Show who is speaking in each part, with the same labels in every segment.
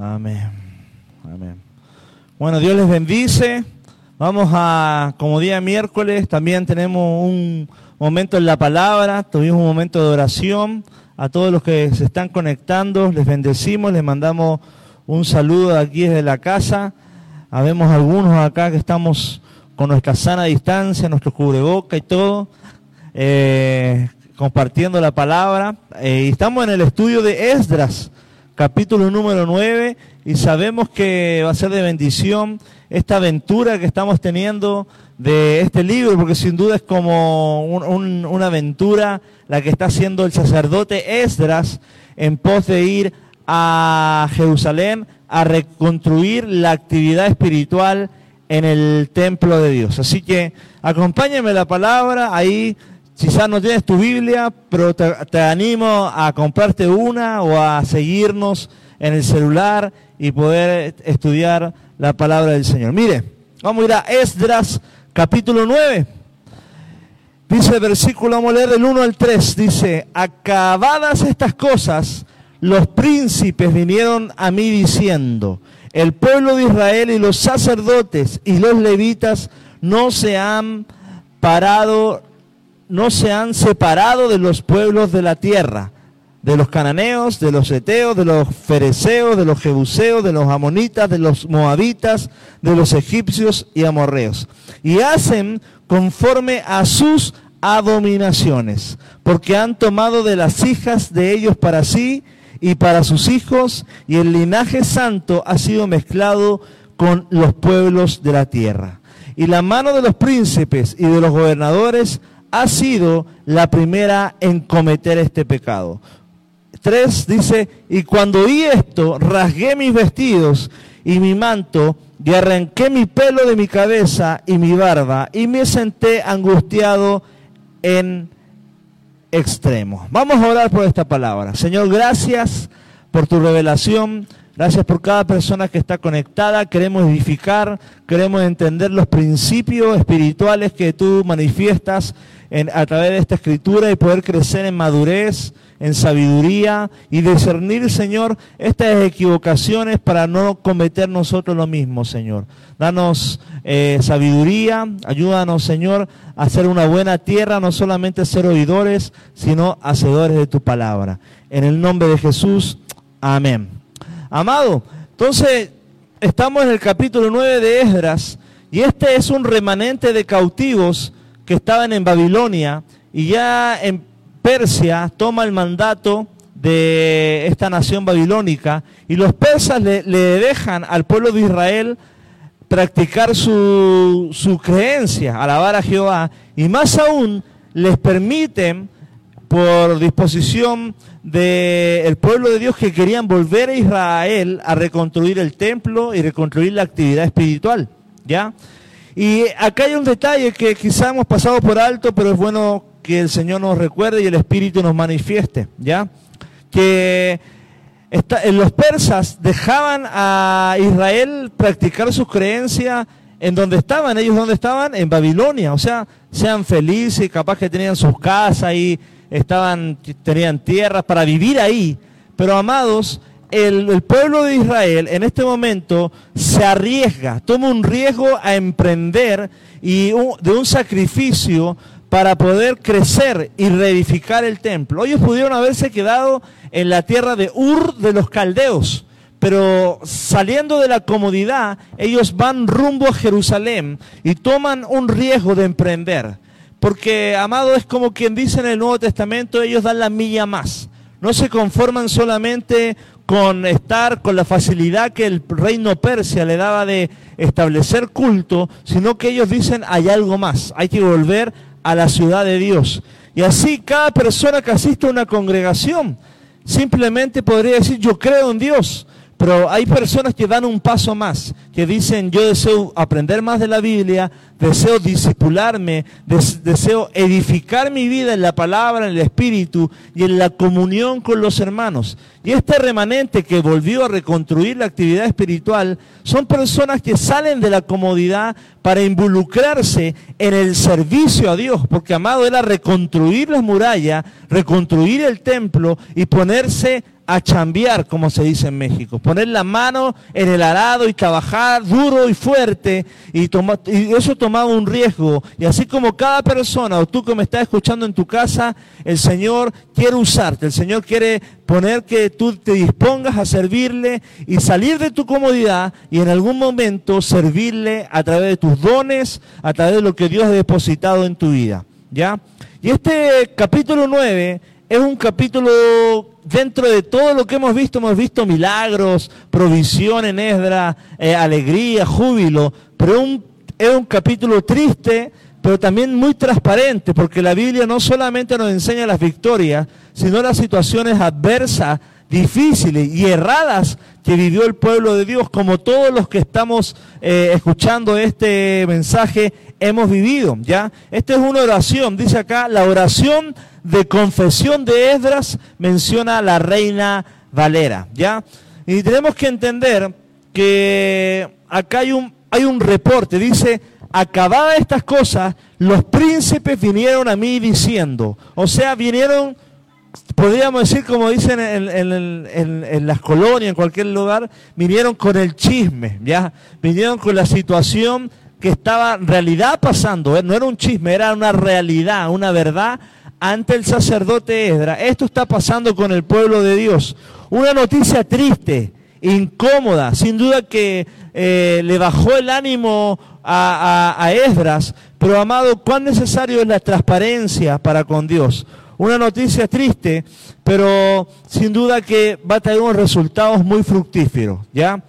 Speaker 1: Amén. Amén. Bueno, Dios les bendice. Vamos a, como día miércoles, también tenemos un momento en la palabra, tuvimos un momento de oración. A todos los que se están conectando, les bendecimos, les mandamos un saludo de aquí desde la casa. Habemos algunos acá que estamos con nuestra sana distancia, nuestro cubreboca y todo, eh, compartiendo la palabra. Eh, estamos en el estudio de Esdras capítulo número 9, y sabemos que va a ser de bendición esta aventura que estamos teniendo de este libro, porque sin duda es como una aventura la que está haciendo el sacerdote Esdras en pos de ir a Jerusalén a reconstruir la actividad espiritual en el templo de Dios. Así que acompáñame la palabra, ahí Quizás no tienes tu Biblia, pero te, animo a comprarte una o a seguirnos en el celular y poder estudiar la palabra del Señor. Mire, vamos a ir a Esdras capítulo 9. Dice el versículo, vamos a leer del 1 al 3. Dice, acabadas estas cosas, los príncipes vinieron a mí diciendo, el pueblo de Israel y los sacerdotes y los levitas no se han parado no se han separado de los pueblos de la tierra, de los cananeos, de los eteos, de los fereceos, de los jebuseos, de los amonitas, de los moabitas, de los egipcios y amorreos. Y hacen conforme a sus abominaciones, porque han tomado de las hijas de ellos para sí y para sus hijos, y el linaje santo ha sido mezclado con los pueblos de la tierra. Y la mano de los príncipes y de los gobernadores ha sido la primera en cometer este pecado. Tres dice, y cuando oí esto, rasgué mis vestidos y mi manto, y arranqué mi pelo de mi cabeza y mi barba, y me senté angustiado en extremo. Vamos a orar por esta palabra. Señor, gracias por tu revelación. Gracias por cada persona que está conectada. Queremos edificar, queremos entender los principios espirituales que tú manifiestas a través de esta escritura y poder crecer en madurez, en sabiduría y discernir, Señor, estas equivocaciones para no cometer nosotros lo mismo, Señor. Danos eh, sabiduría, ayúdanos, Señor, a ser una buena tierra, no solamente ser oidores, sino hacedores de tu palabra. En el nombre de Jesús, amén. Amado, entonces estamos en el capítulo 9 de Esdras y este es un remanente de cautivos que estaban en Babilonia y ya en Persia toma el mandato de esta nación babilónica y los persas le, dejan al pueblo de Israel practicar su, su creencia, alabar a Jehová y más aún les permiten por disposición del pueblo de Dios que querían volver a Israel a reconstruir el templo y reconstruir la actividad espiritual, ¿ya? Y acá hay un detalle que quizá hemos pasado por alto, pero es bueno que el Señor nos recuerde y el Espíritu nos manifieste, ¿ya? Que los persas dejaban a Israel practicar sus creencias en donde estaban, ellos donde estaban, en Babilonia, o sea, sean felices, capaz que tenían sus casas y estaban, tenían tierras para vivir ahí, pero amados, el, pueblo de Israel en este momento se arriesga, toma un riesgo a emprender y de un sacrificio para poder crecer y reedificar el templo. Ellos pudieron haberse quedado en la tierra de Ur de los caldeos, pero saliendo de la comodidad, ellos van rumbo a Jerusalén y toman un riesgo de emprender. Porque, amado, es como quien dice en el Nuevo Testamento, ellos dan la milla más. No se conforman solamente con estar con la facilidad que el reino Persia le daba de establecer culto, sino que ellos dicen hay algo más, hay que volver a la ciudad de Dios. Y así cada persona que asiste a una congregación simplemente podría decir yo creo en Dios, pero hay personas que dan un paso más, que dicen yo deseo aprender más de la Biblia, deseo disipularme, deseo edificar mi vida en la palabra, en el espíritu y en la comunión con los hermanos. Y este remanente que volvió a reconstruir la actividad espiritual son personas que salen de la comodidad para involucrarse en el servicio a Dios, porque amado era reconstruir las murallas, reconstruir el templo y ponerse a chambear, como se dice en México, poner la mano en el arado y trabajar duro y fuerte, y, y eso tomaba un riesgo. Y así como cada persona, o tú que me estás escuchando en tu casa, el Señor quiere usarte, el Señor quiere poner que tú te dispongas a servirle y salir de tu comodidad y en algún momento servirle a través de tus dones, a través de lo que Dios ha depositado en tu vida. ¿Ya? Y este capítulo 9 es un capítulo dentro de todo lo que hemos visto, hemos visto milagros, provisión en Esdra, eh, alegría, júbilo, pero es un capítulo triste, pero también muy transparente, porque la Biblia no solamente nos enseña las victorias, sino las situaciones adversas, difíciles y erradas que vivió el pueblo de Dios, como todos los que estamos eh, escuchando este mensaje hemos vivido, ¿ya? Esta es una oración, dice acá, la oración de confesión de Esdras menciona a la reina Valera, ¿ya? Y tenemos que entender que acá hay un, hay un reporte, dice, acabadas estas cosas, los príncipes vinieron a mí diciendo, o sea, vinieron, podríamos decir como dicen en, en, las colonias, en cualquier lugar, vinieron con el chisme. Vinieron con la situación que estaba en realidad pasando, ¿eh? no era un chisme, era una realidad, una verdad ante el sacerdote Esdra. Esto está pasando con el pueblo de Dios. Una noticia triste, incómoda, sin duda que eh, le bajó el ánimo a, a, Esdras, pero amado, cuán necesario es la transparencia para con Dios. Una noticia triste, pero sin duda que va a tener unos resultados muy fructíferos, ¿ya?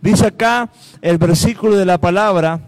Speaker 1: Dice acá el versículo de la palabra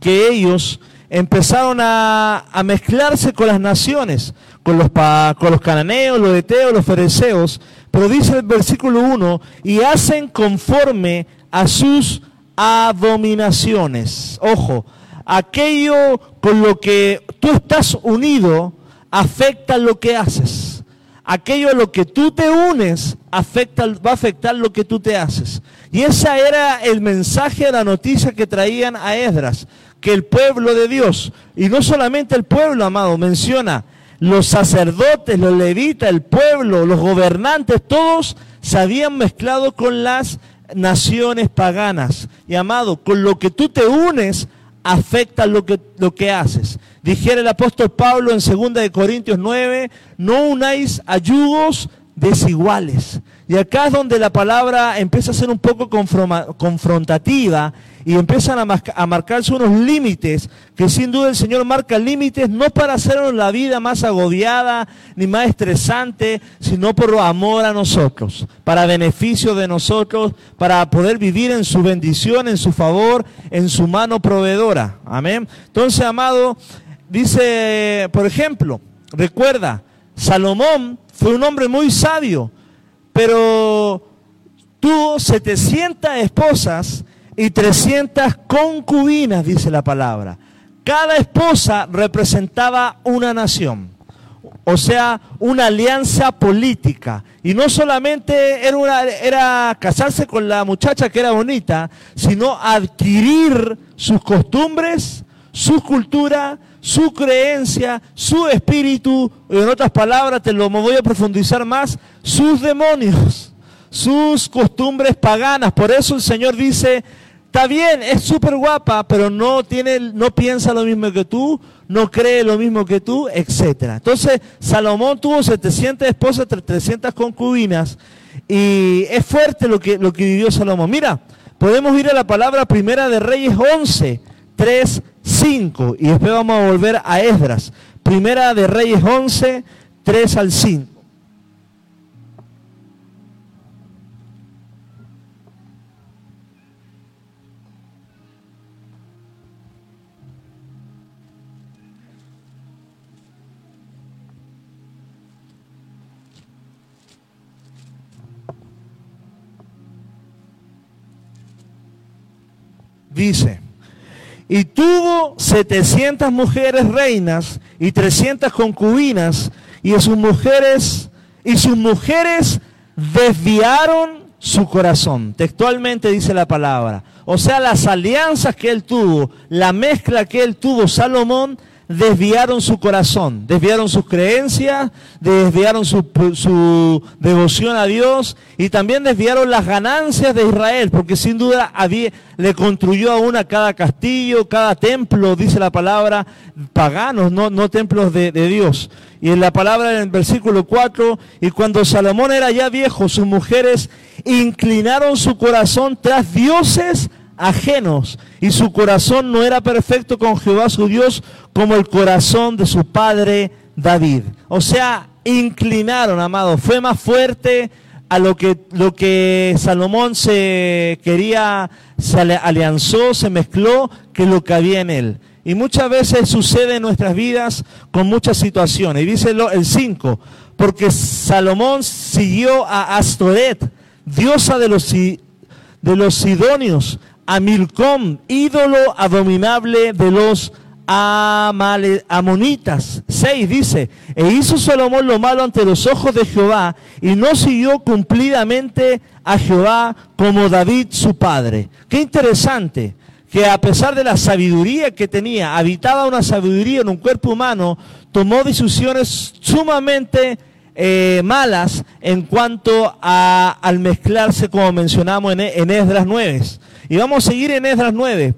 Speaker 1: que ellos empezaron a, mezclarse con las naciones, con los, con los cananeos, los eteos, los fereceos, pero dice el versículo 1, y hacen conforme a sus abominaciones. Ojo, aquello con lo que tú estás unido afecta lo que haces. Aquello a lo que tú te unes afecta, va a afectar lo que tú te haces. Y ese era el mensaje, la noticia que traían a Esdras que el pueblo de Dios, y no solamente el pueblo, amado, menciona los sacerdotes, los levitas, el pueblo, los gobernantes, todos se habían mezclado con las naciones paganas. Y amado, con lo que tú te unes, afecta lo que, lo que haces. Dijera el apóstol Pablo en 2 de Corintios 9, no unáis a yugos desiguales. Y acá es donde la palabra empieza a ser un poco confrontativa y empiezan a, marcarse unos límites, que sin duda el Señor marca límites no para hacernos la vida más agobiada ni más estresante, sino por amor a nosotros, para beneficio de nosotros, para poder vivir en su bendición, en su favor, en su mano proveedora. Amén. Entonces, amado, dice, por ejemplo, recuerda, Salomón fue un hombre muy sabio, pero tuvo 700 esposas y 300 concubinas, dice la palabra. Cada esposa representaba una nación, o sea, una alianza política. Y no solamente era, era casarse con la muchacha que era bonita, sino adquirir sus costumbres, su cultura, su creencia, su espíritu, en otras palabras, te lo voy a profundizar más, sus demonios, sus costumbres paganas. Por eso el Señor dice, Está bien, es súper guapa, pero no, tiene, no piensa lo mismo que tú, no cree lo mismo que tú, etc. Entonces, Salomón tuvo 700 esposas, 300 concubinas, y es fuerte lo que, lo que vivió Salomón. Mira, podemos ir a la palabra primera de Reyes 11, 3, 5, y después vamos a volver a Esdras. Primera de Reyes 11, 3 al 5. dice, y tuvo 700 mujeres reinas y 300 concubinas, y sus mujeres, y sus mujeres desviaron su corazón. Textualmente dice la palabra. O sea, las alianzas que él tuvo, la mezcla que él tuvo, Salomón, desviaron su corazón, desviaron sus creencias, desviaron su, su, devoción a Dios y también desviaron las ganancias de Israel, porque sin duda había, le construyó aún a cada castillo, cada templo, dice la palabra, paganos, no, no templos de, de Dios. Y en la palabra en el versículo 4, y cuando Salomón era ya viejo, sus mujeres inclinaron su corazón tras dioses ajenos y su corazón no era perfecto con Jehová su Dios como el corazón de su padre David. O sea, inclinaron, amado, fue más fuerte a lo que, lo que Salomón se quería, se alianzó, se mezcló, que lo que había en él. Y muchas veces sucede en nuestras vidas con muchas situaciones. Y dice el 5, porque Salomón siguió a Astoret, diosa de los, de los sidonios, a Milcom, ídolo abominable de los amonitas. 6 dice, e hizo Salomón lo malo ante los ojos de Jehová y no siguió cumplidamente a Jehová como David su padre. Qué interesante que a pesar de la sabiduría que tenía, habitaba una sabiduría en un cuerpo humano, tomó decisiones sumamente eh, malas en cuanto a, al mezclarse, como mencionamos en, en Esdras 9. Y vamos a seguir en Esdras 9,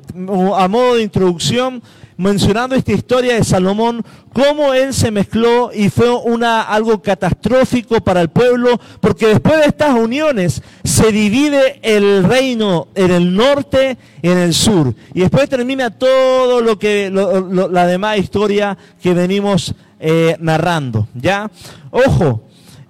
Speaker 1: a modo de introducción, mencionando esta historia de Salomón, cómo él se mezcló y fue una, algo catastrófico para el pueblo, porque después de estas uniones se divide el reino en el norte y en el sur. Y después termina todo lo que, la demás historia que venimos eh, narrando. ¿Ya? Ojo,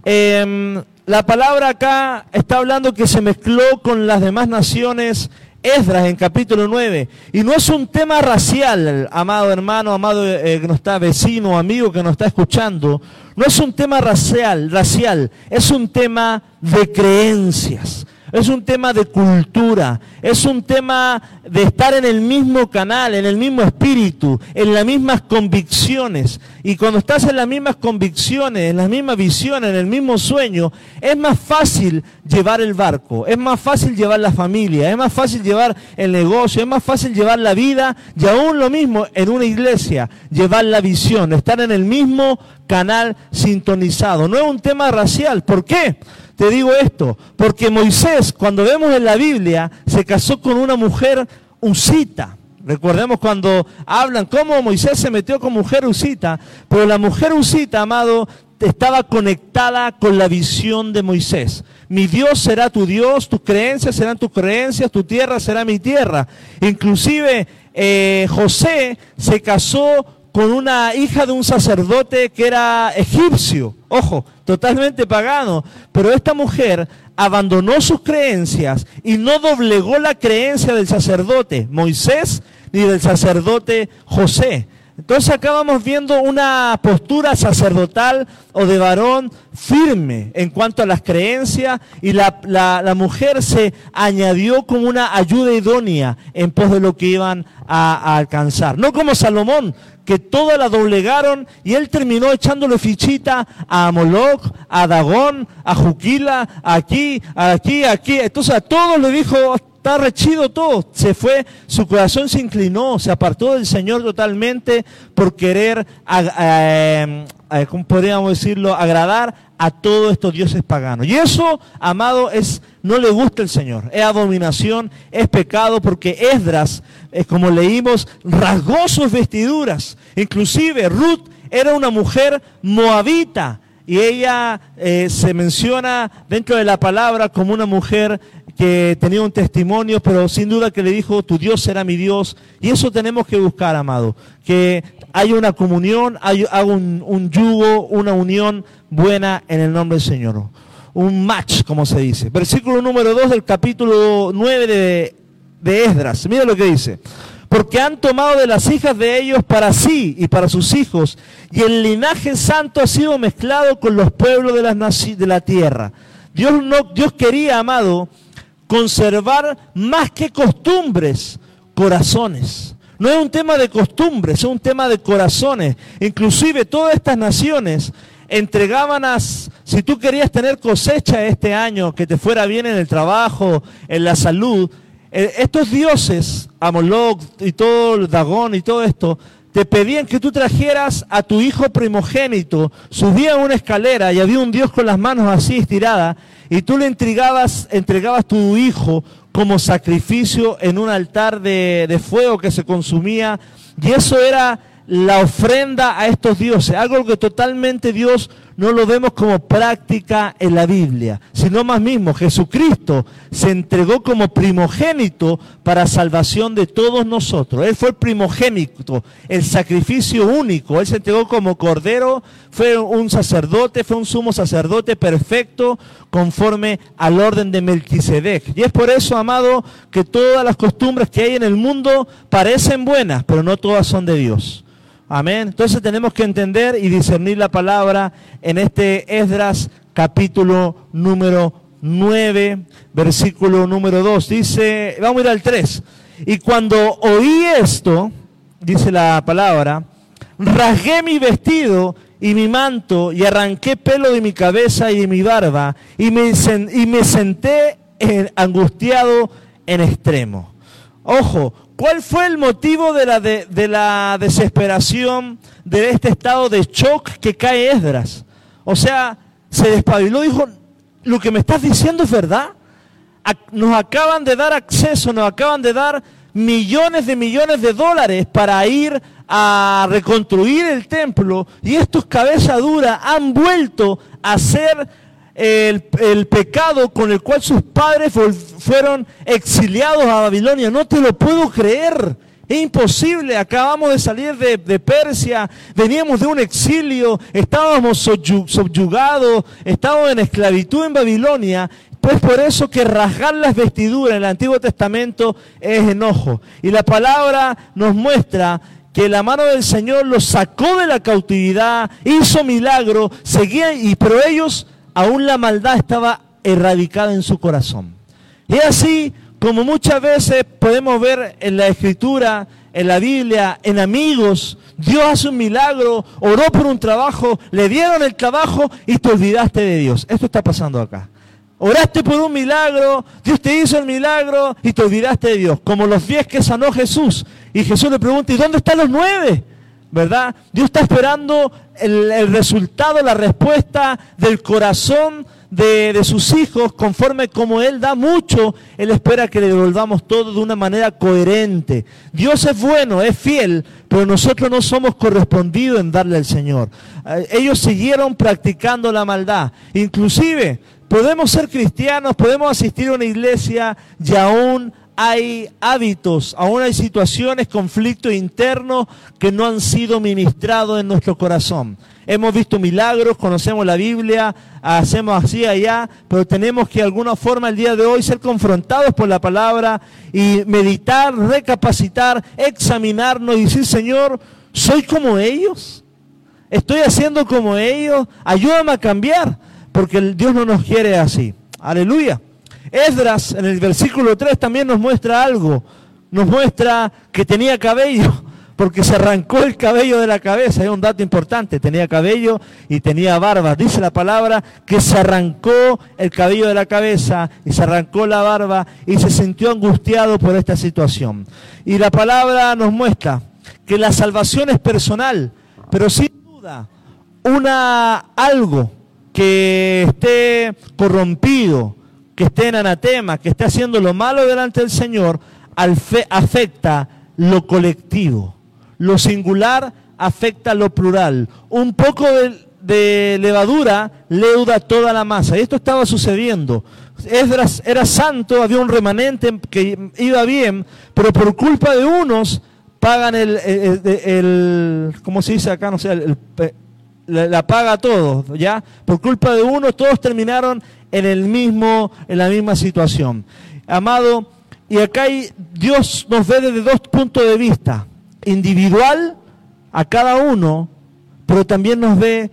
Speaker 1: em, la palabra acá está hablando que se mezcló con las demás naciones Esdras en capítulo 9. Y no es un tema racial, amado hermano, amado eh, que nos está vecino, amigo que nos está escuchando. No es un tema racial, racial, es un tema de creencias es un tema de cultura, es un tema de estar en el mismo canal, en el mismo espíritu, en las mismas convicciones. Y cuando estás en las mismas convicciones, en las mismas visiones, en el mismo sueño, es más fácil llevar el barco, es más fácil llevar la familia, es más fácil llevar el negocio, es más fácil llevar la vida y aún lo mismo en una iglesia, llevar la visión, estar en el mismo canal sintonizado. No es un tema racial. ¿Por qué? Te digo esto? Porque Moisés, cuando vemos en la Biblia, se casó con una mujer usita. Recordemos cuando hablan cómo Moisés se metió con mujer usita, pero la mujer usita, amado, estaba conectada con la visión de Moisés. Mi Dios será tu Dios, tus creencias serán tus creencias, tu tierra será mi tierra. Inclusive eh, José se casó con una hija de un sacerdote que era egipcio, ojo, totalmente pagano, pero esta mujer abandonó sus creencias y no doblegó la creencia del sacerdote Moisés ni del sacerdote José. Entonces acá vamos viendo una postura sacerdotal o de varón firme en cuanto a las creencias y la, mujer se añadió como una ayuda idónea en pos de lo que iban a, a alcanzar. No como Salomón, que toda la doblegaron y él terminó echándole fichita a Moloch, a Dagón, a Juquila, aquí, aquí, aquí. Entonces a todos le dijo, está rechido todo. Se fue, su corazón se inclinó, se apartó del Señor totalmente por querer, eh, eh, ¿cómo podríamos decirlo?, agradar a todos estos dioses paganos. Y eso, amado, es no le gusta el Señor. Es abominación, es pecado, porque Esdras, eh, como leímos, rasgó sus vestiduras. Inclusive Ruth era una mujer moabita. Y ella eh, se menciona dentro de la palabra como una mujer que tenía un testimonio, pero sin duda que le dijo, tu Dios será mi Dios. Y eso tenemos que buscar, amado. Que haya una comunión, haya un, yugo, una unión buena en el nombre del Señor un match, como se dice. Versículo número 2 del capítulo 9 de, de Esdras. Mira lo que dice. Porque han tomado de las hijas de ellos para sí y para sus hijos, y el linaje santo ha sido mezclado con los pueblos de, las de la tierra. Dios, no, Dios quería, amado, conservar más que costumbres, corazones. No es un tema de costumbres, es un tema de corazones. Inclusive todas estas naciones entregaban a, si tú querías tener cosecha este año, que te fuera bien en el trabajo, en la salud, estos dioses, Amolok y todo Dagón y todo esto, te pedían que tú trajeras a tu hijo primogénito, subía una escalera y había un Dios con las manos así estiradas, y tú le entregabas, entregabas tu hijo como sacrificio en un altar de, de fuego que se consumía, y eso era la ofrenda a estos dioses, algo que totalmente Dios no lo vemos como práctica en la Biblia, sino más mismo Jesucristo se entregó como primogénito para salvación de todos nosotros. Él fue el primogénito, el sacrificio único. Él se entregó como cordero, fue un sacerdote, fue un sumo sacerdote perfecto conforme al orden de Melquisedec. Y es por eso, amado, que todas las costumbres que hay en el mundo parecen buenas, pero no todas son de Dios. Amén. Entonces tenemos que entender y discernir la palabra en este Esdras capítulo número 9, versículo número 2. Dice, vamos a ir al 3. Y cuando oí esto, dice la palabra, rasgué mi vestido y mi manto y arranqué pelo de mi cabeza y de mi barba y me, y me senté angustiado en extremo. Ojo, ¿Cuál fue el motivo de la, de, la desesperación de este estado de shock que cae Esdras? O sea, se despabiló y dijo, lo que me estás diciendo es verdad. Nos acaban de dar acceso, nos acaban de dar millones de millones de dólares para ir a reconstruir el templo y estos cabezas duras han vuelto a ser el, pecado con el cual sus padres fueron exiliados a Babilonia. No te lo puedo creer. Es imposible, acabamos de salir de, Persia, veníamos de un exilio, estábamos subyugados, estábamos en esclavitud en Babilonia. Pues por eso que rasgar las vestiduras en el Antiguo Testamento es enojo. Y la palabra nos muestra que la mano del Señor los sacó de la cautividad, hizo milagro, seguía, y, pero ellos aún la maldad estaba erradicada en su corazón. Y así como muchas veces podemos ver en la escritura, en la Biblia, en amigos, Dios hace un milagro, oró por un trabajo, le dieron el trabajo y te olvidaste de Dios. Esto está pasando acá. Oraste por un milagro, Dios te hizo el milagro y te olvidaste de Dios. Como los diez que sanó Jesús. Y Jesús le pregunta, ¿y dónde están los nueve? ¿Verdad? Dios está esperando el, resultado, la respuesta del corazón de, de, sus hijos, conforme como Él da mucho, Él espera que le devolvamos todo de una manera coherente. Dios es bueno, es fiel, pero nosotros no somos correspondidos en darle al Señor. Eh, ellos siguieron practicando la maldad. Inclusive, podemos ser cristianos, podemos asistir a una iglesia y aún hay hábitos, aún hay situaciones, conflictos internos que no han sido ministrados en nuestro corazón. Hemos visto milagros, conocemos la Biblia, hacemos así allá, pero tenemos que de alguna forma el día de hoy ser confrontados por la palabra y meditar, recapacitar, examinarnos y decir, Señor, ¿soy como ellos? ¿Estoy haciendo como ellos? Ayúdame a cambiar, porque Dios no nos quiere así. Aleluya. Esdras en el versículo 3 también nos muestra algo. Nos muestra que tenía cabello, porque se arrancó el cabello de la cabeza. Es un dato importante. Tenía cabello y tenía barba. Dice la palabra que se arrancó el cabello de la cabeza y se arrancó la barba y se sintió angustiado por esta situación. Y la palabra nos muestra que la salvación es personal, pero sin duda una algo que esté corrompido, que esté en anatema, que esté haciendo lo malo delante del Señor, afecta lo colectivo. Lo singular afecta lo plural. Un poco de, levadura leuda toda la masa. Y esto estaba sucediendo. Era santo, había un remanente que iba bien, pero por culpa de unos pagan el, el, ¿cómo se dice acá? No sé, el, la, paga todo, ¿ya? Por culpa de unos todos terminaron en, el mismo, en la misma situación. Amado, y acá hay, Dios nos ve desde dos puntos de vista, individual a cada uno, pero también nos ve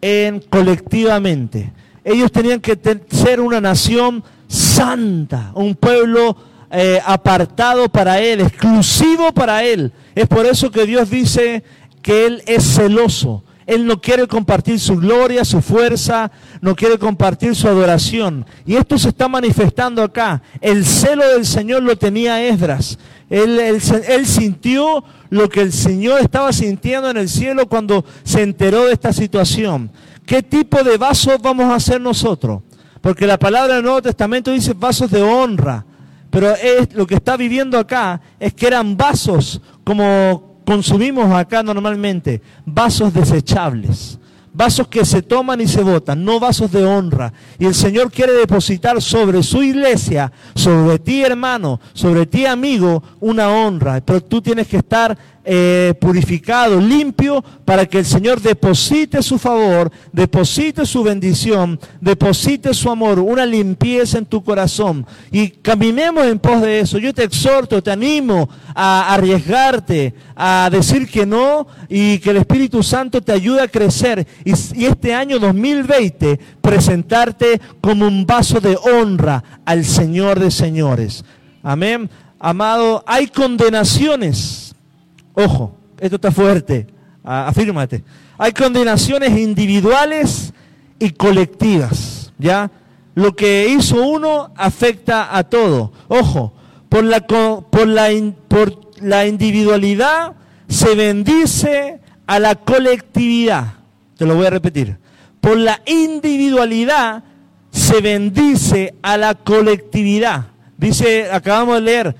Speaker 1: en colectivamente. Ellos tenían que ser una nación santa, un pueblo eh, apartado para Él, exclusivo para Él. Es por eso que Dios dice que Él es celoso Él no quiere compartir su gloria, su fuerza, no quiere compartir su adoración. Y esto se está manifestando acá. El celo del Señor lo tenía Esdras. Él, él, sintió lo que el Señor estaba sintiendo en el cielo cuando se enteró de esta situación. ¿Qué tipo de vasos vamos a hacer nosotros? Porque la palabra del Nuevo Testamento dice vasos de honra. Pero es, lo que está viviendo acá es que eran vasos como consumimos acá normalmente, vasos desechables. Vasos que se toman y se botan, no vasos de honra. Y el Señor quiere depositar sobre su iglesia, sobre ti hermano, sobre ti amigo, una honra. Pero tú tienes que estar eh, purificado, limpio, para que el Señor deposite su favor, deposite su bendición, deposite su amor, una limpieza en tu corazón. Y caminemos en pos de eso. Yo te exhorto, te animo a arriesgarte, a decir que no y que el Espíritu Santo te ayude a crecer. Y, y este año 2020 presentarte como un vaso de honra al Señor de señores. Amén. Amado, hay condenaciones Ojo, esto está fuerte. Afírmate. Hay condenaciones individuales y colectivas. ¿Ya? Lo que hizo uno afecta a todo. Ojo, por la, por la, por la individualidad se bendice a la colectividad. Te lo voy a repetir. Por la individualidad se bendice a la colectividad. Dice, acabamos de leer,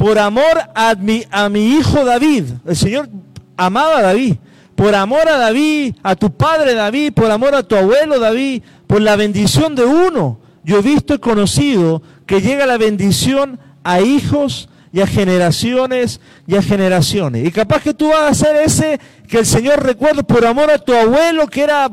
Speaker 1: por amor a mi, hijo David. El Señor amaba a David. Por amor a David, a tu padre David, por amor a tu abuelo David, por la bendición de uno. Yo he visto y conocido que llega la bendición a hijos y a generaciones y a generaciones. Y capaz que tú vas a hacer ese que el Señor recuerda por amor a tu abuelo que era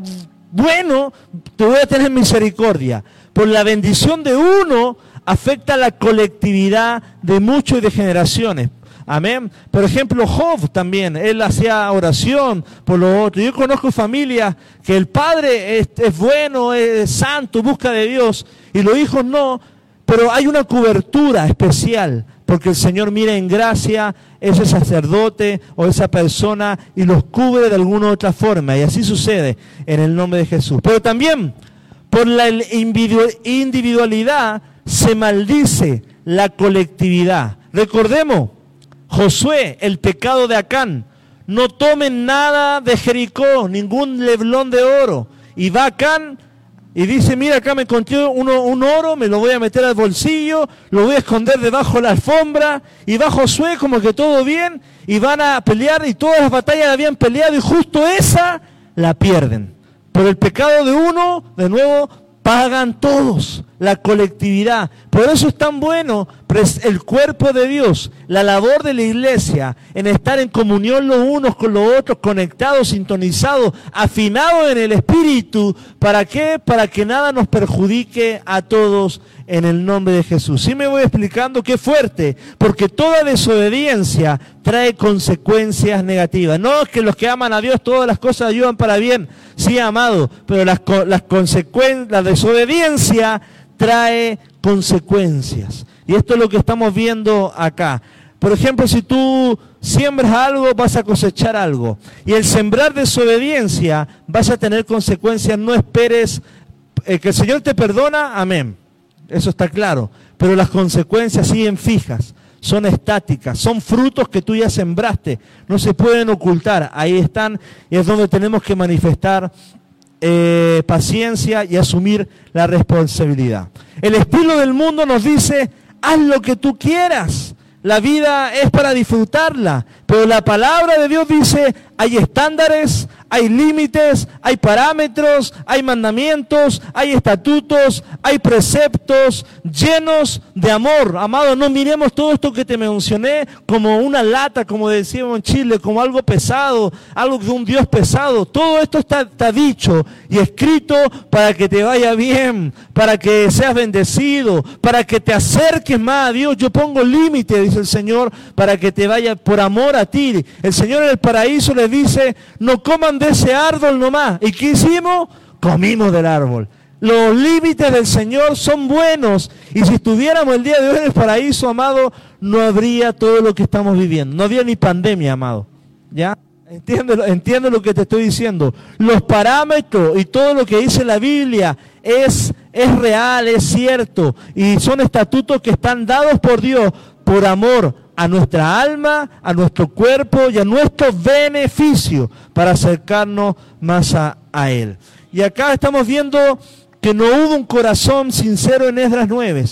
Speaker 1: bueno, te voy a tener misericordia. Por la bendición de uno, afecta a la colectividad de muchos y de generaciones. Amén. Por ejemplo, Job también, él hacía oración por los otros. Yo conozco familias que el padre es, bueno, es santo, busca de Dios, y los hijos no, pero hay una cobertura especial, porque el Señor mira en gracia ese sacerdote o esa persona y los cubre de alguna u otra forma, y así sucede en el nombre de Jesús. Pero también por la individualidad se maldice la colectividad. Recordemos, Josué, el pecado de Acán. No tomen nada de Jericó, ningún leblón de oro. Y va Acán y dice, mira, acá me encontré un oro, me lo voy a meter al bolsillo, lo voy a esconder debajo de la alfombra. Y va Josué como que todo bien y van a pelear y todas las batallas habían peleado y justo esa la pierden. Por el pecado de uno, de nuevo, pagan todos, la colectividad. Por eso es tan bueno el cuerpo de Dios, la labor de la iglesia, en estar en comunión los unos con los otros, conectados, sintonizados, afinados en el espíritu. ¿Para qué? Para que nada nos perjudique a todos en el nombre de Jesús. Sí me voy explicando qué fuerte, porque toda desobediencia trae consecuencias negativas. No es que los que aman a Dios todas las cosas ayudan para bien, sí, amado, pero las, las consecuencias, la desobediencia trae consecuencias. Y esto es lo que estamos viendo acá. Por ejemplo, si tú siembras algo, vas a cosechar algo. Y el sembrar desobediencia, vas a tener consecuencias. No esperes eh, que el Señor te perdona, amén eso está claro. Pero las consecuencias siguen fijas, son estáticas, son frutos que tú ya sembraste, no se pueden ocultar, ahí están y es donde tenemos que manifestar eh, paciencia y asumir la responsabilidad. El estilo del mundo nos dice, haz lo que tú quieras, la vida es para disfrutarla, pero la palabra de Dios dice, hay estándares, hay límites, hay parámetros, hay mandamientos, hay estatutos, hay preceptos llenos de amor. Amado, no miremos todo esto que te mencioné como una lata, como decíamos en Chile, como algo pesado, algo de un Dios pesado. Todo esto está, dicho y escrito para que te vaya bien, para que seas bendecido, para que te acerques más a Dios. Yo pongo límite, dice el Señor, para que te vaya por amor a ti. El Señor en el paraíso le dice, no coman de ese árbol nomás. ¿Y qué hicimos? Comimos del árbol. Los límites del Señor son buenos. Y si estuviéramos el día de hoy en el paraíso, amado, no habría todo lo que estamos viviendo. No habría ni pandemia, amado. ¿Ya? Entiende, entiende lo que te estoy diciendo. Los parámetros y todo lo que dice la Biblia es, es real, es cierto. Y son estatutos que están dados por Dios por amor a nuestra alma, a nuestro cuerpo y a nuestro beneficio para acercarnos más a, Él. Y acá estamos viendo que no hubo un corazón sincero en Esdras 9.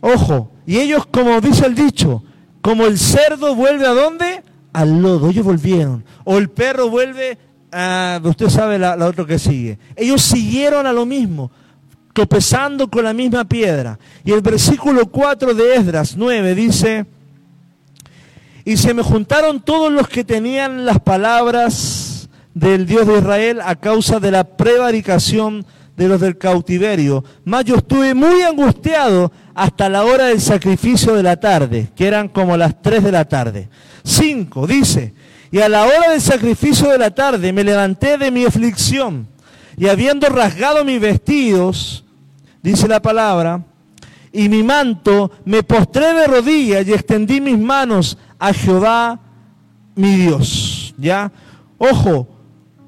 Speaker 1: Ojo, y ellos, como dice el dicho, como el cerdo vuelve a dónde? Al lodo. Ellos volvieron. O el perro vuelve a, usted sabe la, la otra que sigue. Ellos siguieron a lo mismo, tropezando con la misma piedra. Y el versículo 4 de Esdras 9 dice, y se me juntaron todos los que tenían las palabras del Dios de Israel a causa de la prevaricación de los del cautiverio. Mas yo estuve muy angustiado hasta la hora del sacrificio de la tarde, que eran como las 3 de la tarde. 5, dice, y a la hora del sacrificio de la tarde me levanté de mi aflicción y habiendo rasgado mis vestidos, dice la palabra, y mi manto, me postré de rodillas y extendí mis manos a Jehová mi Dios. ¿Ya? Ojo,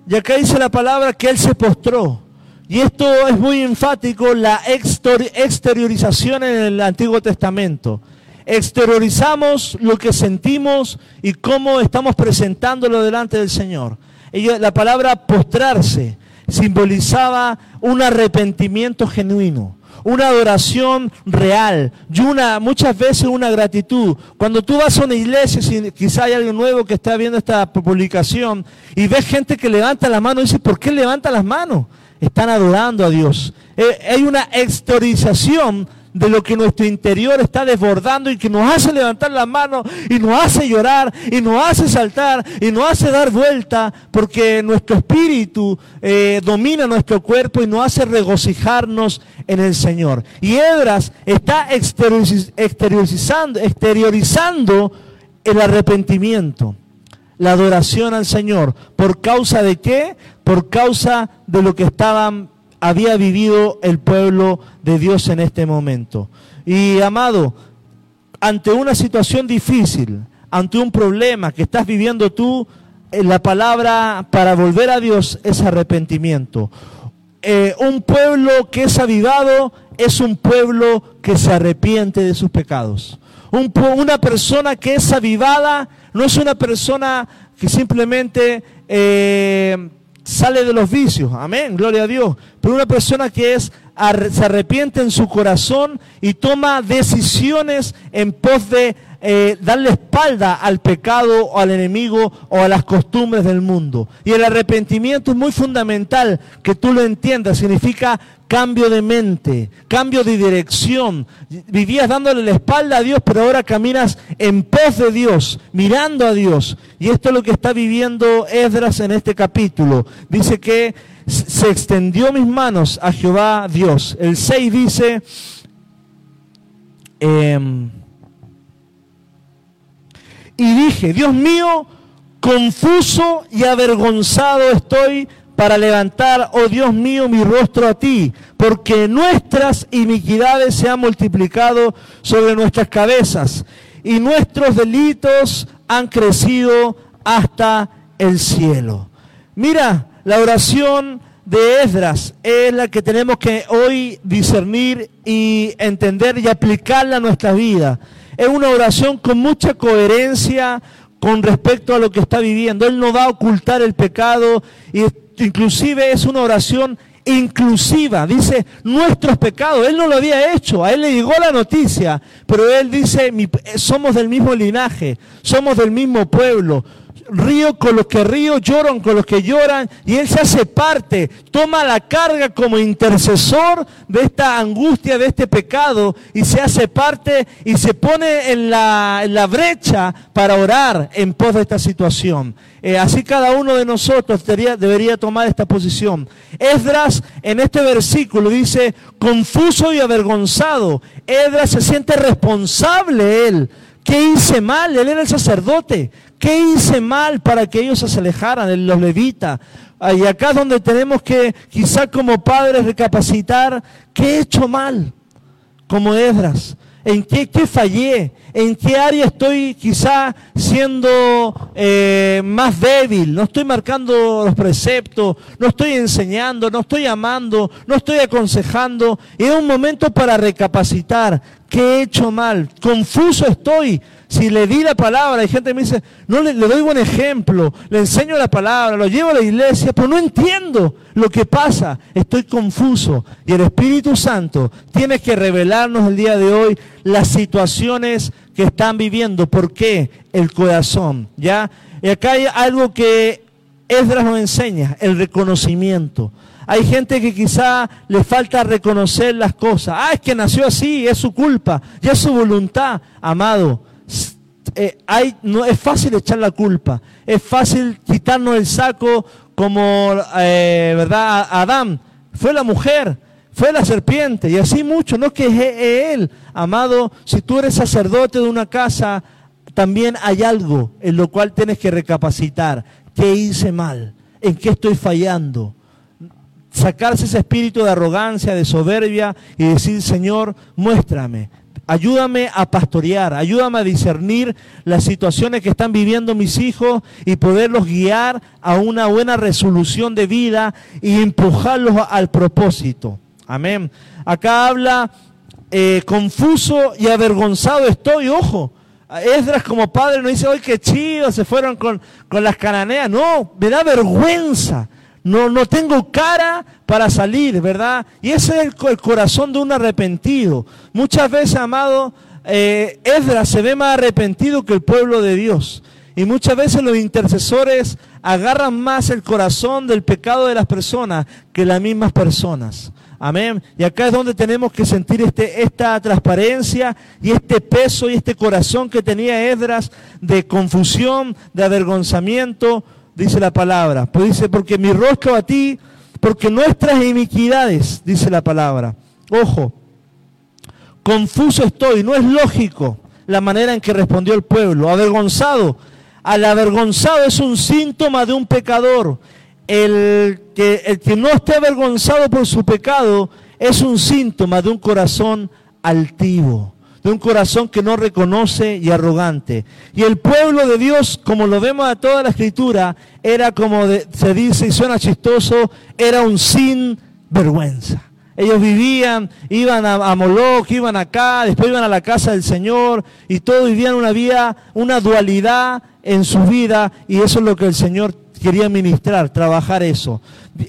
Speaker 1: y acá dice la palabra que él se postró. Y esto es muy enfático, la exteriorización en el Antiguo Testamento. Exteriorizamos lo que sentimos y cómo estamos presentándolo delante del Señor. la palabra postrarse simbolizaba un arrepentimiento genuino una adoración real y una, muchas veces una gratitud. Cuando tú vas a una iglesia, si quizá hay alguien nuevo que está viendo esta publicación y ves gente que levanta la mano y dice, ¿por qué levanta las manos? Están adorando a Dios. Eh, hay una exteriorización de lo que nuestro interior está desbordando y que nos hace levantar la mano y nos hace llorar y nos hace saltar y nos hace dar vuelta porque nuestro espíritu eh, domina nuestro cuerpo y nos hace regocijarnos en el Señor. Y Edras está exteriorizando, exteriorizando el arrepentimiento, la adoración al Señor. ¿Por causa de qué? Por causa de lo que estaban había vivido el pueblo de Dios en este momento. Y amado, ante una situación difícil, ante un problema que estás viviendo tú, eh, la palabra para volver a Dios es arrepentimiento. Eh, un pueblo que es avivado es un pueblo que se arrepiente de sus pecados. una persona que es avivada no es una persona que simplemente eh, sale de los vicios, amén, gloria a Dios. Pero una persona que es se arrepiente en su corazón y toma decisiones en pos de eh, darle espalda al pecado o al enemigo o a las costumbres del mundo. Y el arrepentimiento es muy fundamental que tú lo entiendas. Significa cambio de mente, cambio de dirección. Vivías dándole la espalda a Dios, pero ahora caminas en pos de Dios, mirando a Dios. Y esto es lo que está viviendo Esdras en este capítulo. Dice que se extendió mis manos a Jehová Dios. El 6 dice... Em, y dije, Dios mío, confuso y avergonzado estoy para levantar, oh Dios mío, mi rostro a ti, porque nuestras iniquidades se han multiplicado sobre nuestras cabezas y nuestros delitos han crecido hasta el cielo. Mira, la oración de Esdras es la que tenemos que hoy discernir y entender y aplicarla a nuestra vida es una oración con mucha coherencia con respecto a lo que está viviendo. Él no va a ocultar el pecado, y inclusive es una oración inclusiva, dice nuestros pecados. Él no lo había hecho, a él le llegó la noticia, pero él dice, somos del mismo linaje, somos del mismo pueblo, río con los que río, lloran con los que lloran, y Él se hace parte, toma la carga como intercesor de esta angustia, de este pecado, y se hace parte y se pone en la, brecha para orar en pos de esta situación. Eh, así cada uno de nosotros debería, debería tomar esta posición. Esdras en este versículo dice, confuso y avergonzado. Esdras se siente responsable él. ¿Qué hice mal? Él era el sacerdote. ¿Qué hice mal para que ellos se alejaran, los levitas? Y acá es donde tenemos que, quizá como padres, recapacitar, ¿qué he hecho mal? Como Edras. ¿En qué, qué fallé? ¿En qué área estoy quizá siendo eh, más débil? No estoy marcando los preceptos, no estoy enseñando, no estoy amando, no estoy aconsejando. Y es un momento para recapacitar. ¿Qué he hecho mal? Confuso estoy. Si le di la palabra, hay gente que me dice, no le, doy buen ejemplo, le enseño la palabra, lo llevo a la iglesia, pero no entiendo lo que pasa, estoy confuso. Y el Espíritu Santo tiene que revelarnos el día de hoy las situaciones que están viviendo. ¿Por qué? El corazón. ¿Ya? Y acá hay algo que Esdras nos enseña, el reconocimiento. Hay gente que quizá le falta reconocer las cosas. Ah, es que nació así, es su culpa, ya es su voluntad. Amado, eh, hay, no, es fácil echar la culpa, es fácil quitarnos el saco como, eh, ¿verdad? Adán, fue la mujer, fue la serpiente, y así mucho, no que es él. Amado, si tú eres sacerdote de una casa, también hay algo en lo cual tienes que recapacitar. ¿Qué hice mal? ¿En qué estoy fallando? Sacarse ese espíritu de arrogancia, de soberbia y decir, Señor, muéstrame, Ayúdame a pastorear, ayúdame a discernir las situaciones que están viviendo mis hijos y poderlos guiar a una buena resolución de vida y empujarlos al propósito. Amén. Acá habla eh, confuso y avergonzado estoy, ojo. Esdras como padre no dice, hoy qué chido, se fueron con, con las cananeas. No, me da vergüenza no, no tengo cara para salir, ¿verdad? Y ese es el, corazón de un arrepentido. Muchas veces, amado, eh, se ve más arrepentido que el pueblo de Dios. Y muchas veces los intercesores agarran más el corazón del pecado de las personas que las mismas personas. Amén. Y acá es donde tenemos que sentir este, esta transparencia y este peso y este corazón que tenía Esdras de confusión, de avergonzamiento, dice la palabra. Pues dice, porque mi rostro a ti, porque nuestras iniquidades, dice la palabra. Ojo, confuso estoy, no es lógico la manera en que respondió el pueblo. Avergonzado, al avergonzado es un síntoma de un pecador. El que, el que no esté avergonzado por su pecado es un síntoma de un corazón altivo de un corazón que no reconoce y arrogante. Y el pueblo de Dios, como lo vemos a toda la escritura, era como se dice y suena chistoso, era un sin vergüenza. Ellos vivían, iban a, a, Moloch, iban acá, después iban a la casa del Señor y todos vivían una vida, una dualidad en su vida y eso es lo que el Señor quería ministrar, trabajar eso.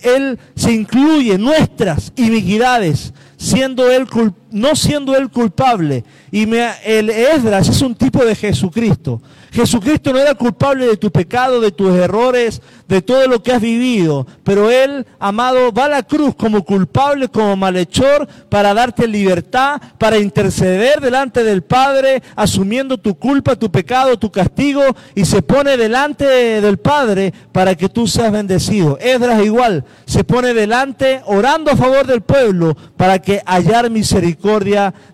Speaker 1: Él se incluye nuestras iniquidades, siendo él no siendo él culpable. Y el Esdras es un tipo de Jesucristo. Jesucristo no era culpable de tu pecado, de tus errores, de todo lo que has vivido, pero Él, amado, va a la cruz como culpable, como malhechor, para darte libertad, para interceder delante del Padre, asumiendo tu culpa, tu pecado, tu castigo, y se pone delante del Padre para que tú seas bendecido. Esdras igual, se pone delante orando a favor del pueblo para que hallar misericordia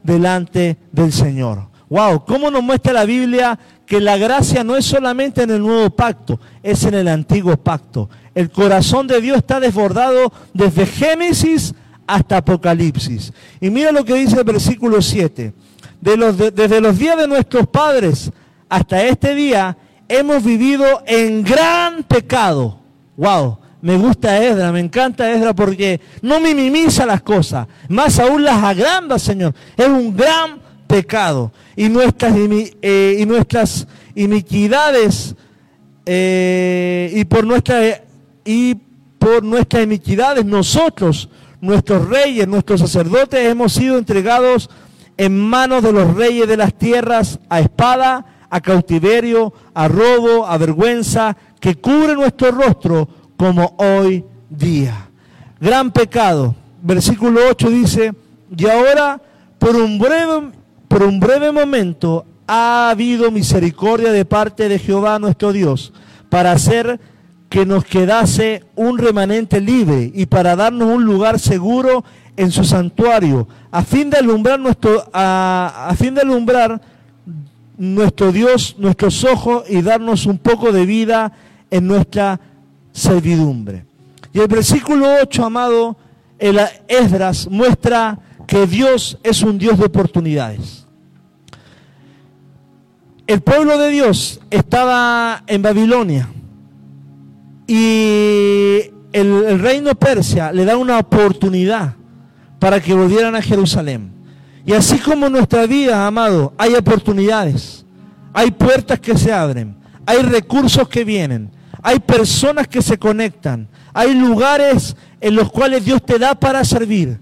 Speaker 1: delante del Señor. Wow, ¿cómo nos muestra la Biblia que la gracia no es solamente en el nuevo pacto, es en el antiguo pacto. El corazón de Dios está desbordado desde Génesis hasta Apocalipsis. Y mira lo que dice el versículo 7. desde los días de nuestros padres hasta este día hemos vivido en gran pecado. Wow, me gusta Esdra, me encanta Esdra porque no minimiza las cosas, más aún las agranda, Señor. Es un gran pecado y nuestras, eh, y nuestras iniquidades eh, y por nuestra y por nuestras iniquidades nosotros, nuestros reyes, nuestros sacerdotes hemos sido entregados en manos de los reyes de las tierras a espada, a cautiverio, a robo, a vergüenza, que cubre nuestro rostro como hoy día. Gran pecado. Versículo 8 dice, y ahora por un breve por un breve momento ha habido misericordia de parte de Jehová nuestro Dios para hacer que nos quedase un remanente libre y para darnos un lugar seguro en su santuario, a fin de alumbrar nuestro, a, a fin de alumbrar nuestro Dios, nuestros ojos y darnos un poco de vida en nuestra servidumbre. Y el versículo 8, amado, el Esdras muestra que Dios es un Dios de oportunidades. el pueblo de Dios estaba en Babilonia y el, reino persia le da una oportunidad para que volvieran a Jerusalén. Y así como en nuestra vida, amado, hay oportunidades, hay puertas que se abren, hay recursos que vienen, hay personas que se conectan, hay lugares en los cuales Dios te da para servir.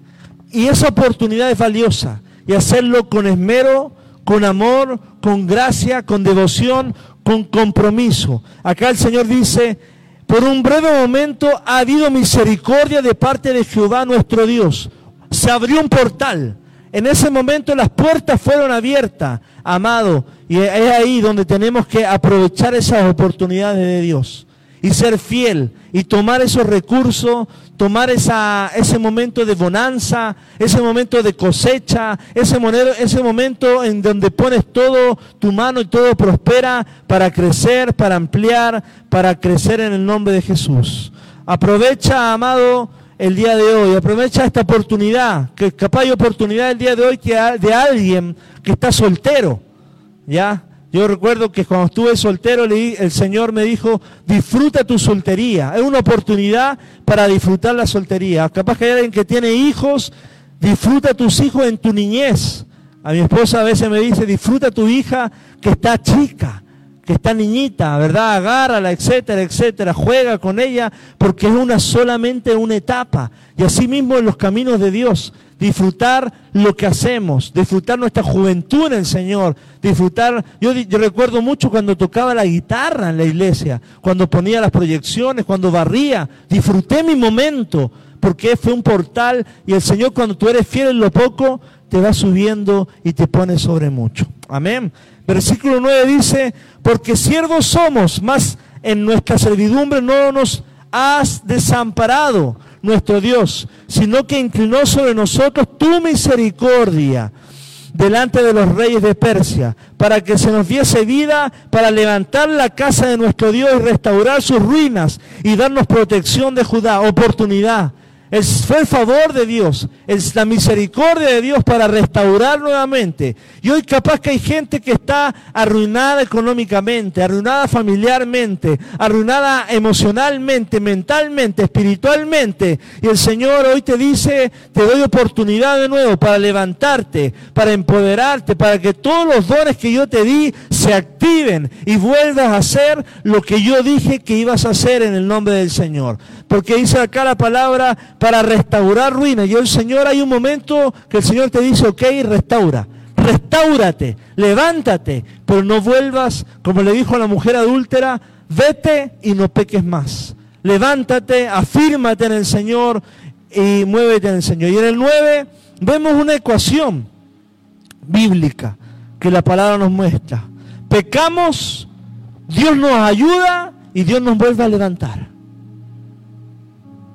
Speaker 1: Y esa oportunidad es valiosa. Y hacerlo con esmero, con amor, con gracia, con devoción, con compromiso. Acá el Señor dice, por un breve momento ha habido misericordia de parte de Jehová nuestro Dios. Se abrió un portal. En ese momento las puertas fueron abiertas, amado. Y es ahí donde tenemos que aprovechar esas oportunidades de Dios y ser fiel y tomar esos recursos, tomar esa, ese momento de bonanza, ese momento de cosecha, ese, ese momento en donde pones todo tu mano y todo prospera para crecer, para ampliar, para crecer en el nombre de Jesús. Aprovecha, amado, el día de hoy, aprovecha esta oportunidad, que capaz hay oportunidad el día de hoy que de alguien que está soltero, ¿ya? Yo recuerdo que cuando estuve soltero, el Señor me dijo, disfruta tu soltería. Es una oportunidad para disfrutar la soltería. Capaz que hay alguien que tiene hijos, disfruta tus hijos en tu niñez. A mi esposa a veces me dice, disfruta tu hija que está chica, que está niñita, ¿verdad? Agárrala, etcétera, etcétera. Juega con ella porque es una solamente una etapa. Y así mismo en los caminos de Dios disfrutar lo que hacemos, disfrutar nuestra juventud en el Señor, disfrutar, yo, recuerdo mucho cuando tocaba la guitarra en la iglesia, cuando ponía las proyecciones, cuando barría, disfruté mi momento, porque fue un portal y el Señor cuando tú eres fiel en lo poco, te va subiendo y te pone sobre mucho. Amén. Versículo 9 dice, porque siervos somos, más en nuestra servidumbre no nos has desamparado nuestro Dios, sino que inclinó sobre nosotros tu misericordia delante de los reyes de Persia, para que se nos diese vida para levantar la casa de nuestro Dios y restaurar sus ruinas y darnos protección de Judá, oportunidad. Es, fue el favor de Dios, es la misericordia de Dios para restaurar nuevamente. Y hoy capaz que hay gente que está arruinada económicamente, arruinada familiarmente, arruinada emocionalmente, mentalmente, espiritualmente. Y el Señor hoy te dice, te doy oportunidad de nuevo para levantarte, para empoderarte, para que todos los dones que yo te di se activen y vuelvas a hacer lo que yo dije que ibas a hacer en el nombre del Señor. Porque dice acá la palabra para restaurar ruinas. Y el Señor hay un momento que el Señor te dice, ok, restaura. Restáurate, levántate, pero no vuelvas, como le dijo a la mujer adúltera, vete y no peques más. Levántate, afírmate en el Señor y muévete en el Señor. Y en el 9 vemos una ecuación bíblica que la palabra nos muestra. Pecamos, Dios nos ayuda y Dios nos vuelve a levantar.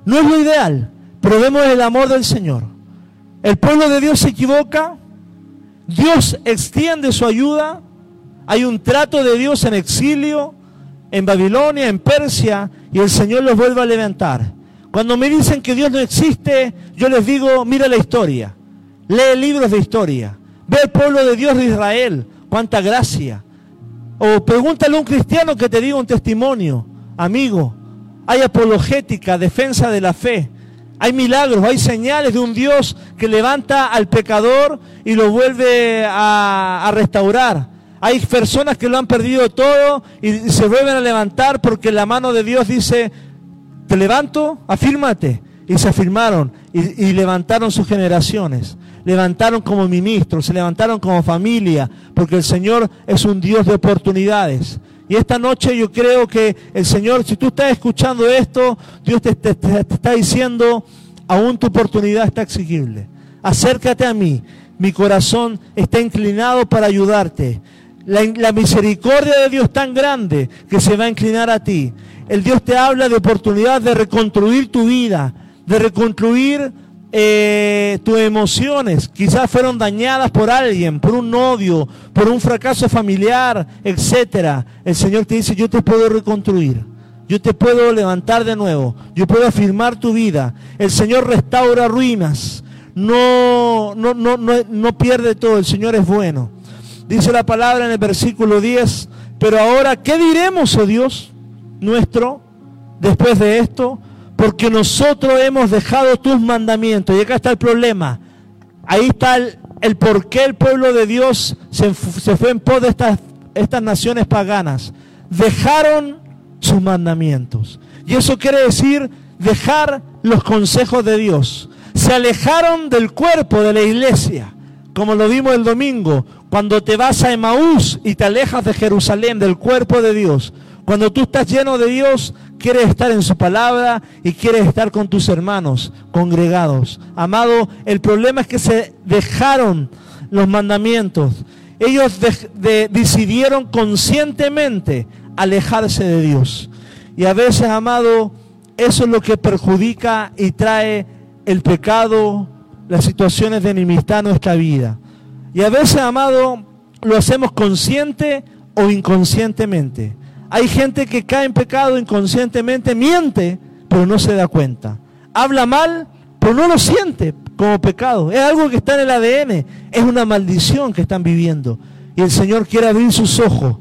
Speaker 1: No es lo ideal, pero vemos el amor del Señor. El pueblo de Dios se equivoca, Dios extiende su ayuda, hay un trato de Dios en exilio, en Babilonia, en Persia, y el Señor los vuelve a levantar. Cuando me dicen que Dios no existe, yo les digo, mira la historia, lee libros de historia, ve el pueblo de Dios de Israel, cuánta gracia. O pregúntale a un cristiano que te diga un testimonio, amigo, hay apologética, defensa de la fe. Hay milagros, hay señales de un Dios que levanta al pecador y lo vuelve a, restaurar. Hay personas que lo han perdido todo y se vuelven a levantar porque la mano de Dios dice, te levanto, afírmate. Y se afirmaron y, levantaron sus generaciones. Levantaron como ministros, se levantaron como familia, porque el Señor es un Dios de oportunidades. Y esta noche yo creo que el Señor, si tú estás escuchando esto, Dios te, está diciendo, aún tu oportunidad está exigible. Acércate a mí. Mi corazón está inclinado para ayudarte. La, la, misericordia de Dios tan grande que se va a inclinar a ti. El Dios te habla de oportunidad de reconstruir tu vida, de reconstruir eh, tus emociones quizás fueron dañadas por alguien, por un novio, por un fracaso familiar, etcétera. El Señor te dice, yo te puedo reconstruir. Yo te puedo levantar de nuevo. Yo puedo afirmar tu vida. El Señor restaura ruinas. No, no, no, no, no pierde todo. El Señor es bueno. Dice la palabra en el versículo 10, pero ahora, ¿qué diremos, oh Dios nuestro, después de esto? Porque nosotros hemos dejado tus mandamientos. Y acá está el problema. Ahí está el, por qué el pueblo de Dios se, fue en pos de estas, estas naciones paganas. Dejaron sus mandamientos. Y eso quiere decir dejar los consejos de Dios. Se alejaron del cuerpo de la iglesia, como lo vimos el domingo, cuando te vas a Emaús y te alejas de Jerusalén, del cuerpo de Dios. Cuando tú estás lleno de Dios, quieres estar en su palabra y quieres estar con tus hermanos congregados. Amado, el problema es que se dejaron los mandamientos. Ellos decidieron conscientemente alejarse de Dios. Y a veces, amado, eso es lo que perjudica y trae el pecado, las situaciones de enemistad a nuestra vida. Y a veces, amado, lo hacemos consciente o inconscientemente. Hay gente que cae en pecado inconscientemente, miente, pero no se da cuenta. Habla mal, pero no lo siente como pecado. Es algo que está en el ADN. Es una maldición que están viviendo. Y el Señor quiere abrir sus ojos.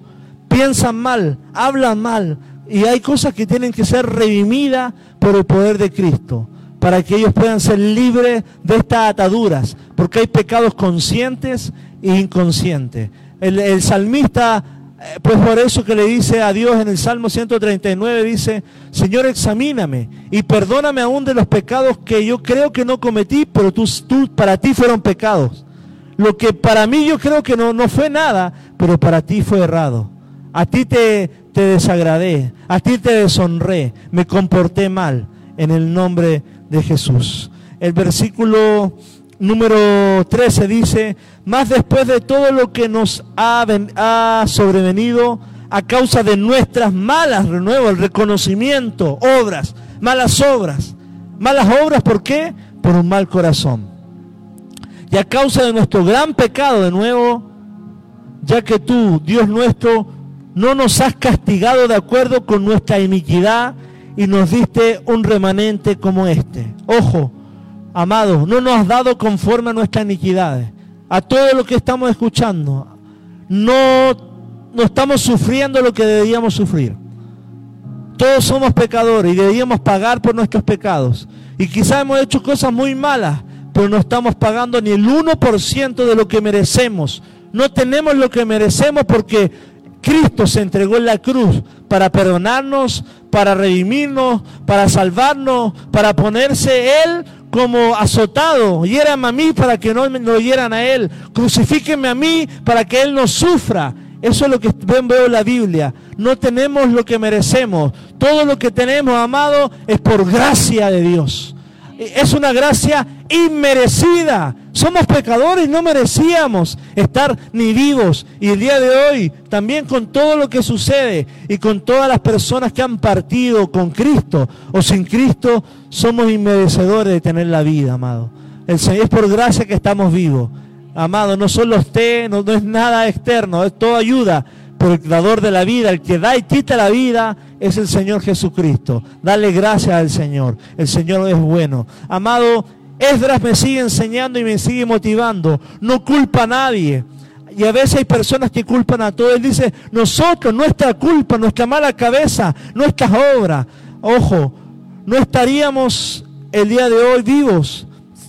Speaker 1: Piensan mal, hablan mal. Y hay cosas que tienen que ser redimidas por el poder de Cristo. Para que ellos puedan ser libres de estas ataduras. Porque hay pecados conscientes e inconscientes. El, el salmista pues por eso que le dice a Dios en el Salmo 139, dice, Señor, examíname y perdóname aún de los pecados que yo creo que no cometí, pero tú, tú para ti fueron pecados. Lo que para mí yo creo que no, no fue nada, pero para ti fue errado. A ti te, te desagradé, a ti te deshonré, me comporté mal en el nombre de Jesús. El versículo número 13 dice, más después de todo lo que nos ha, sobrevenido a causa de nuestras malas, renuevo, el reconocimiento, obras, malas obras. Malas obras, ¿por qué? Por un mal corazón. Y a causa de nuestro gran pecado, de nuevo, ya que tú, Dios nuestro, no nos has castigado de acuerdo con nuestra iniquidad y nos diste un remanente como este. Ojo, Amado, no nos has dado conforme a nuestras iniquidades, a todo lo que estamos escuchando. No, no estamos sufriendo lo que debíamos sufrir. Todos somos pecadores y debíamos pagar por nuestros pecados. Y quizás hemos hecho cosas muy malas, pero no estamos pagando ni el 1% de lo que merecemos. No tenemos lo que merecemos porque Cristo se entregó en la cruz para perdonarnos, para redimirnos, para salvarnos, para ponerse Él como azotado. Hiérame a mí para que no lo hieran a él. Crucifíquenme a mí para que él no sufra. Eso es lo que veo en la Biblia. No tenemos lo que merecemos. Todo lo que tenemos, amado, es por gracia de Dios. Es una gracia inmerecida. Somos pecadores, no merecíamos estar ni vivos. Y el día de hoy, también con todo lo que sucede y con todas las personas que han partido con Cristo o sin Cristo, somos inmerecedores de tener la vida, amado. El Señor es por gracia que estamos vivos. Amado, no solo usted, no, no es nada externo, es toda ayuda el dador de la vida, el que da y quita la vida, es el Señor Jesucristo. Dale gracias al Señor. El Señor es bueno. Amado, Esdras me sigue enseñando y me sigue motivando. No culpa a nadie. Y a veces hay personas que culpan a todo. Él dice, nosotros, nuestra culpa, nuestra mala cabeza, nuestras obras. Ojo, no estaríamos el día de hoy vivos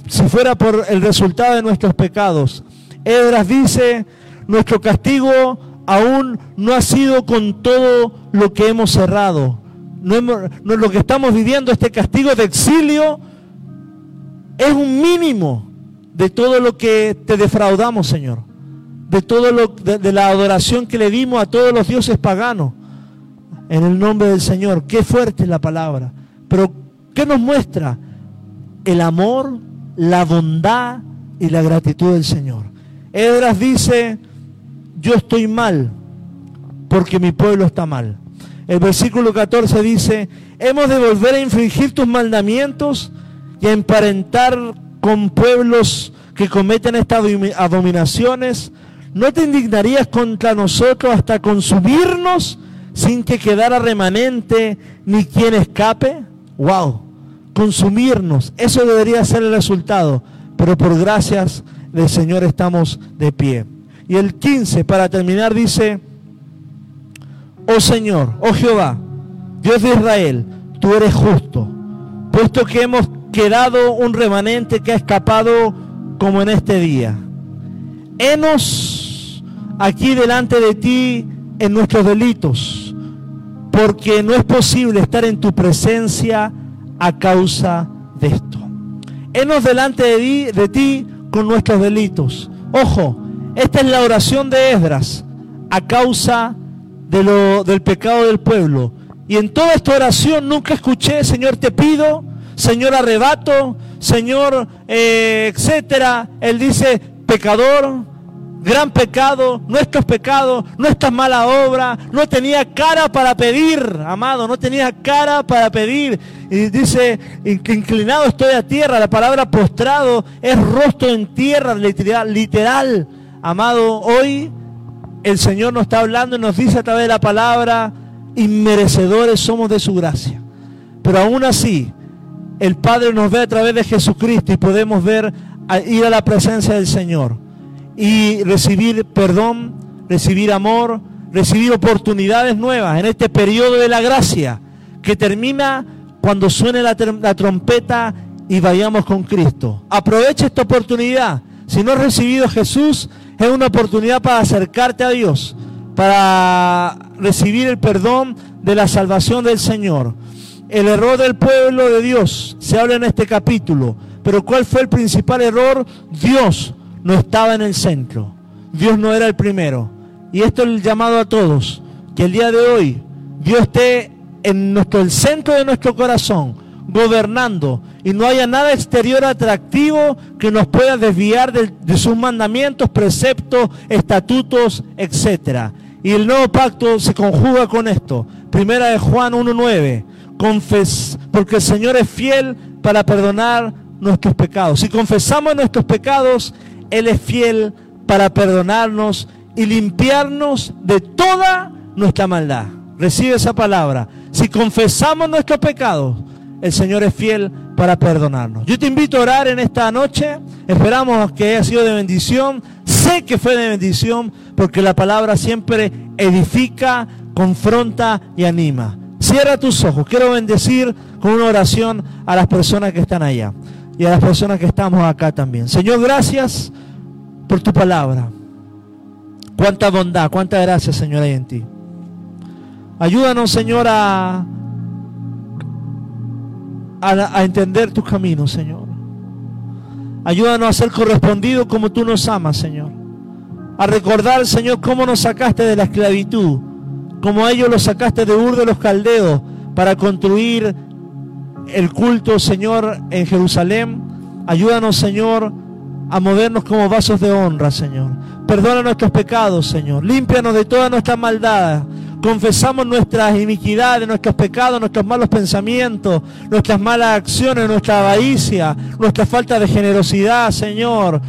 Speaker 1: si fuera por el resultado de nuestros pecados. Esdras dice, nuestro castigo aún no ha sido con todo lo que hemos cerrado. No, no lo que estamos viviendo, este castigo de exilio, es un mínimo de todo lo que te defraudamos, Señor. De todo lo de, la adoración que le dimos a todos los dioses paganos. En el nombre del Señor. Qué fuerte es la palabra. Pero ¿qué nos muestra? El amor, la bondad y la gratitud del Señor. Edras dice, yo estoy mal porque mi pueblo está mal. El versículo 14 dice, hemos de volver a infringir tus mandamientos y emparentar con pueblos que cometen estas abominaciones, ¿no te indignarías contra nosotros hasta consumirnos sin que quedara remanente ni quien escape? ¡Wow! Consumirnos, eso debería ser el resultado, pero por gracias del Señor estamos de pie. Y el 15, para terminar, dice, oh Señor, oh Jehová, Dios de Israel, tú eres justo, puesto que hemos quedado un remanente que ha escapado como en este día. Henos aquí delante de ti en nuestros delitos, porque no es posible estar en tu presencia a causa de esto. Henos delante de ti, de ti con nuestros delitos. Ojo, esta es la oración de Esdras a causa de lo, del pecado del pueblo. Y en toda esta oración nunca escuché, Señor, te pido, Señor, arrebato, Señor, eh, etcétera. Él dice, pecador, gran pecado, nuestros pecados, nuestras mala obra, no tenía cara para pedir, amado, no tenía cara para pedir. Y dice, inclinado estoy a tierra, la palabra postrado es rostro en tierra, literal, literal. Amado, hoy el Señor nos está hablando y nos dice a través de la palabra, inmerecedores somos de su gracia. Pero aún así, el Padre nos ve a través de Jesucristo y podemos ver, ir a la presencia del Señor y recibir perdón, recibir amor, recibir oportunidades nuevas en este periodo de la gracia que termina cuando suene la, trompeta y vayamos con Cristo. Aprovecha esta oportunidad. Si no has recibido a Jesús, es una oportunidad para acercarte a Dios, para recibir el perdón de la salvación del Señor. El error del pueblo de Dios se habla en este capítulo, pero ¿cuál fue el principal error? Dios no estaba en el centro. Dios no era el primero. Y esto es el llamado a todos, que el día de hoy Dios esté en nuestro, el centro de nuestro corazón, gobernando, y no haya nada exterior atractivo que nos pueda desviar de, sus mandamientos, preceptos, estatutos, etc. Y el nuevo pacto se conjuga con esto. Primera de Juan 1.9. Confes, porque el Señor es fiel para perdonar nuestros pecados. Si confesamos nuestros pecados, él es fiel para perdonarnos y limpiarnos de toda nuestra maldad. Recibe esa palabra. Si confesamos nuestros pecados, el Señor es fiel para perdonarnos. Yo te invito a orar en esta noche. Esperamos que haya sido de bendición. Sé que fue de bendición porque la palabra siempre edifica, confronta y anima. Cierra tus ojos. Quiero bendecir con una oración a las personas que están allá y a las personas que estamos acá también. Señor, gracias por tu palabra. Cuánta bondad, cuánta gracia, Señor, hay en ti. Ayúdanos, Señor, a, a, entender tus caminos, Señor. Ayúdanos a ser correspondidos como tú nos amas, Señor. A recordar, Señor, cómo nos sacaste de la esclavitud, como ellos los sacaste de Ur de los Caldeos para construir el culto, Señor, en Jerusalén. Ayúdanos, Señor, a movernos como vasos de honra, Señor. Perdona nuestros pecados, Señor. Límpianos de toda nuestra maldad. Confesamos nuestras iniquidades, nuestros pecados, nuestros malos pensamientos, nuestras malas acciones, nuestra avaricia, nuestra falta de generosidad, Señor.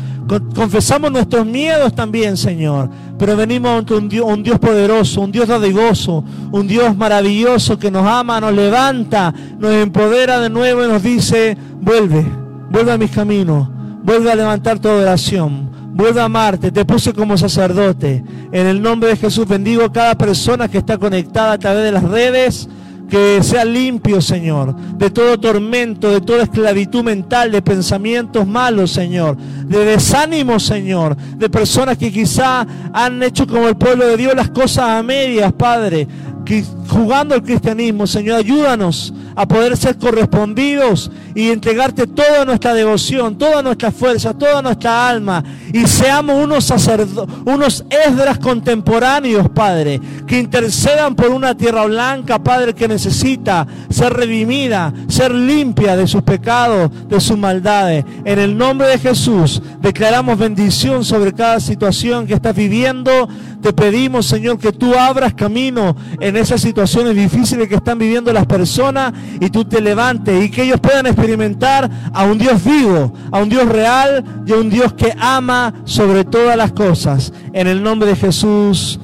Speaker 1: Confesamos nuestros miedos también, Señor. Pero venimos ante un Dios, un Dios poderoso, un Dios dadivoso, un Dios maravilloso que nos ama, nos levanta, nos empodera de nuevo y nos dice, vuelve, vuelve a mis caminos Vuelve a levantar tu oración. Vuelve a amarte. Te puse como sacerdote. En el nombre de Jesús bendigo a cada persona que está conectada a través de las redes. Que sea limpio, Señor, de todo tormento, de toda esclavitud mental, de pensamientos malos, Señor, de desánimo, Señor, de personas que quizá han hecho como el pueblo de Dios las cosas a medias, Padre, que jugando el cristianismo, Señor, ayúdanos a poder ser correspondidos y entregarte toda nuestra devoción, toda nuestra fuerza, toda nuestra alma y seamos unos sacerdotes, unos esdras contemporáneos, Padre, que intercedan por una tierra blanca, Padre, que necesita ser redimida, ser limpia de sus pecados, de sus maldades. En el nombre de Jesús declaramos bendición sobre cada situación que estás viviendo. Te pedimos, Señor, que tú abras camino en esas situaciones difíciles que están viviendo las personas y tú te levantes y que ellos puedan experimentar a un Dios vivo, a un Dios real y a un Dios que ama sobre todas las cosas. En el nombre de Jesús.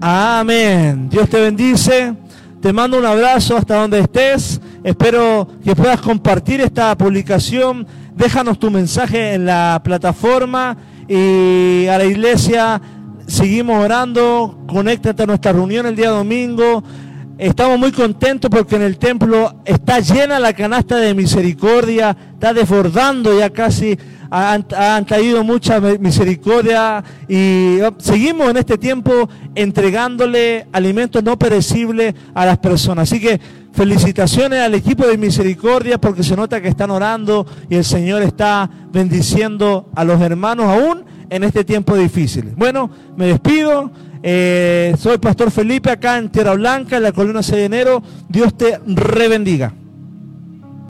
Speaker 1: Amén. Dios te bendice. Te mando un abrazo hasta donde estés. Espero que puedas compartir esta publicación. Déjanos tu mensaje en la plataforma y a la iglesia seguimos orando, conéctate a nuestra reunión el día domingo. Estamos muy contentos porque en el templo está llena la canasta de misericordia, está desbordando ya casi, han, han traído mucha misericordia y seguimos en este tiempo entregándole alimentos no perecibles a las personas. Así que felicitaciones al equipo de misericordia porque se nota que están orando y el Señor está bendiciendo a los hermanos aún en este tiempo difícil. Bueno, me despido. Eh, soy Pastor Felipe acá en Tierra Blanca, en la columna 6 de enero. Dios te rebendiga.